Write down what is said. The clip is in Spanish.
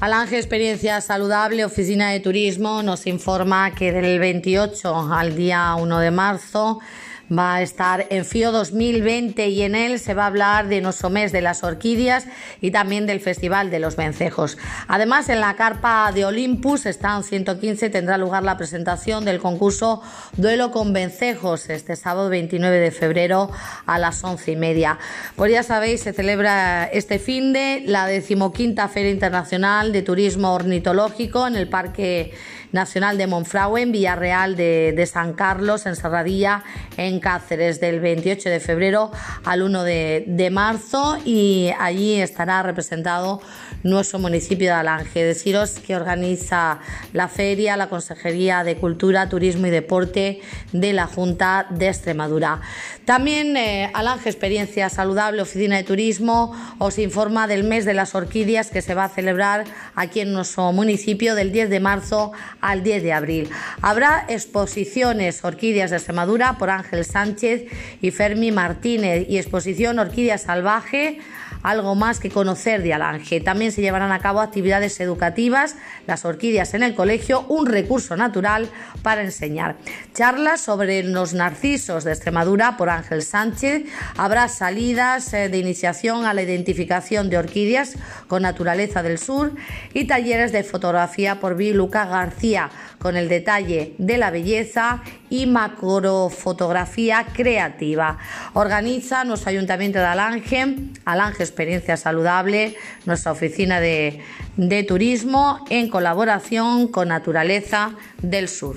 Alange Experiencia Saludable, Oficina de Turismo, nos informa que del 28 al día 1 de marzo va a estar en FIO 2020 y en él se va a hablar de nuestro mes de las orquídeas y también del Festival de los Vencejos. Además, en la carpa de Olympus, están 115, tendrá lugar la presentación del concurso Duelo con Vencejos este sábado 29 de febrero a las 11 y media. Pues ya sabéis, se celebra este fin de la decimoquinta Feria Internacional de Turismo Ornitológico en el Parque Nacional de Monfragüe, en Villarreal de, de San Carlos, en Serradilla, en Cáceres del 28 de febrero al 1 de, marzo y allí estará representado nuestro municipio de Alange. Deciros que organiza la feria la Consejería de Cultura, Turismo y Deporte de la Junta de Extremadura. También eh, Alange Experiencia Saludable, Oficina de Turismo, os informa del mes de las orquídeas que se va a celebrar aquí en nuestro municipio del 10 de marzo al 10 de abril. Habrá exposiciones Orquídeas de Extremadura por Ángel Sánchez y Fermi Martínez. Y exposición Orquídea Salvaje algo más que conocer de Alange. También se llevarán a cabo actividades educativas, las orquídeas en el colegio, un recurso natural para enseñar. Charlas sobre los narcisos de Extremadura por Ángel Sánchez. Habrá salidas eh, de iniciación a la identificación de orquídeas con naturaleza del sur y talleres de fotografía por Luca García con el detalle de la belleza y macrofotografía creativa. Organiza nuestro Ayuntamiento de Alange, Alange Experiencia Saludable, nuestra oficina de, de turismo en colaboración con Naturaleza del Sur.